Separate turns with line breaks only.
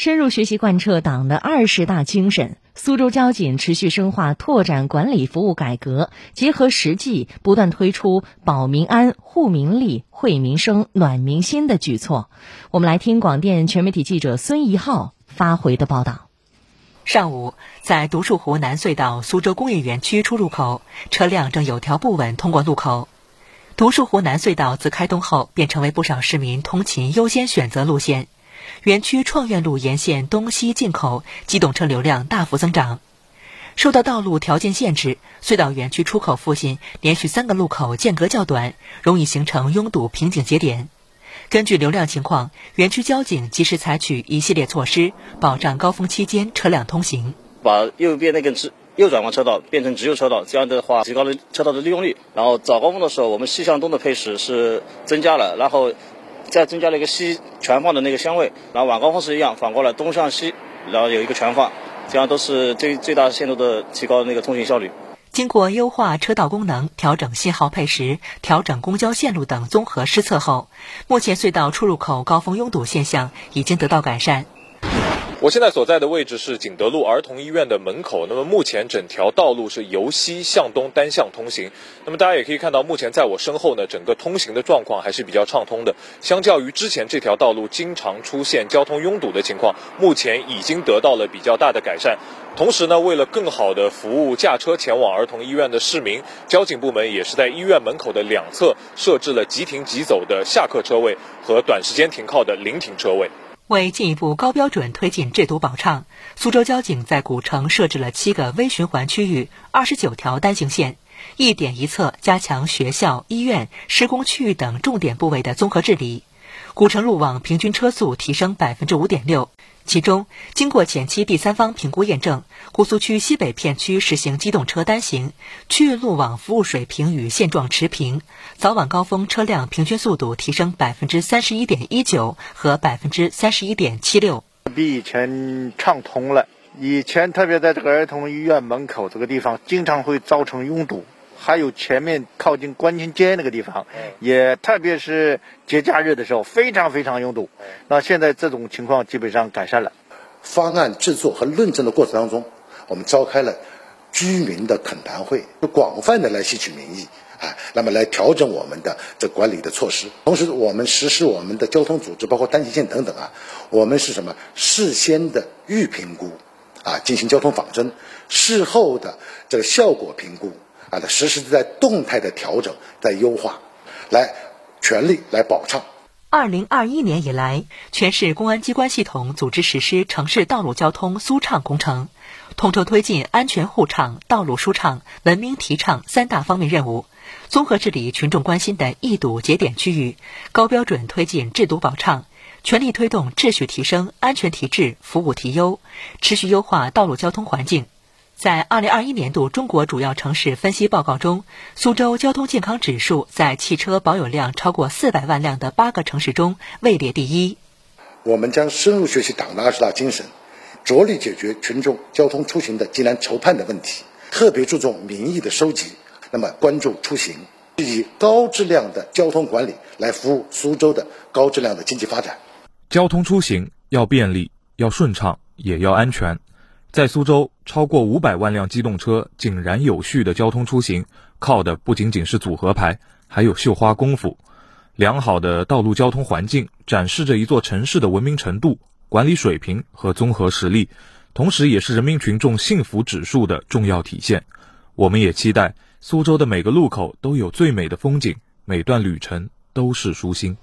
深入学习贯彻党的二十大精神，苏州交警持续深化拓展管理服务改革，结合实际，不断推出保民安、护民利、惠民生、暖民心的举措。我们来听广电全媒体记者孙怡浩发回的报道。
上午，在独墅湖南隧道苏州工业园区出入口，车辆正有条不紊通过路口。独墅湖南隧道自开通后，便成为不少市民通勤优先选择路线。园区创苑路沿线东西进口机动车流量大幅增长，受到道路条件限制，隧道园区出口附近连续三个路口间隔较短，容易形成拥堵瓶颈节点。根据流量情况，园区交警及时采取一系列措施，保障高峰期间车辆通行。
把右边那根直右转弯车道变成直右车道，这样的话提高了车道的利用率。然后早高峰的时候，我们西向东的配时是增加了，然后。再增加了一个西全放的那个香味，然后晚高峰是一样，反过来东向西，然后有一个全放，这样都是最最大限度的提高那个通行效率。
经过优化车道功能、调整信号配时、调整公交线路等综合施策后，目前隧道出入口高峰拥堵现象已经得到改善。
我现在所在的位置是景德路儿童医院的门口。那么目前整条道路是由西向东单向通行。那么大家也可以看到，目前在我身后呢，整个通行的状况还是比较畅通的。相较于之前这条道路经常出现交通拥堵的情况，目前已经得到了比较大的改善。同时呢，为了更好的服务驾车前往儿童医院的市民，交警部门也是在医院门口的两侧设置了即停即走的下客车位和短时间停靠的临停车位。
为进一步高标准推进制度保畅，苏州交警在古城设置了七个微循环区域、二十九条单行线，一点一侧加强学校、医院、施工区域等重点部位的综合治理。古城路网平均车速提升百分之五点六。其中，经过前期第三方评估验证，姑苏区西北片区实行机动车单行，区域路网服务水平与现状持平，早晚高峰车辆平均速度提升百分之三十一点一九和百分之三十一点七六，
比以前畅通了。以前特别在这个儿童医院门口这个地方，经常会造成拥堵。还有前面靠近观前街那个地方，也特别是节假日的时候，非常非常拥堵。那现在这种情况基本上改善了。
方案制作和论证的过程当中，我们召开了居民的恳谈会，就广泛的来吸取民意，啊，那么来调整我们的这管理的措施。同时，我们实施我们的交通组织，包括单行线等等啊，我们是什么？事先的预评估，啊，进行交通仿真，事后的这个效果评估。啊，它实时在动态的调整，在优化，来全力来保畅。
二零二一年以来，全市公安机关系统组织实施城市道路交通苏畅工程，统筹推进安全护畅、道路舒畅、文明提倡三大方面任务，综合治理群众关心的易堵节点区域，高标准推进制堵保畅，全力推动秩序提升、安全提质、服务提优，持续优化道路交通环境。在二零二一年度中国主要城市分析报告中，苏州交通健康指数在汽车保有量超过四百万辆的八个城市中位列第一。
我们将深入学习党的二十大精神，着力解决群众交通出行的急难愁盼的问题，特别注重民意的收集。那么，关注出行，以高质量的交通管理来服务苏州的高质量的经济发展。
交通出行要便利，要顺畅，也要安全。在苏州，超过五百万辆机动车井然有序的交通出行，靠的不仅仅是组合牌，还有绣花功夫。良好的道路交通环境展示着一座城市的文明程度、管理水平和综合实力，同时也是人民群众幸福指数的重要体现。我们也期待苏州的每个路口都有最美的风景，每段旅程都是舒心。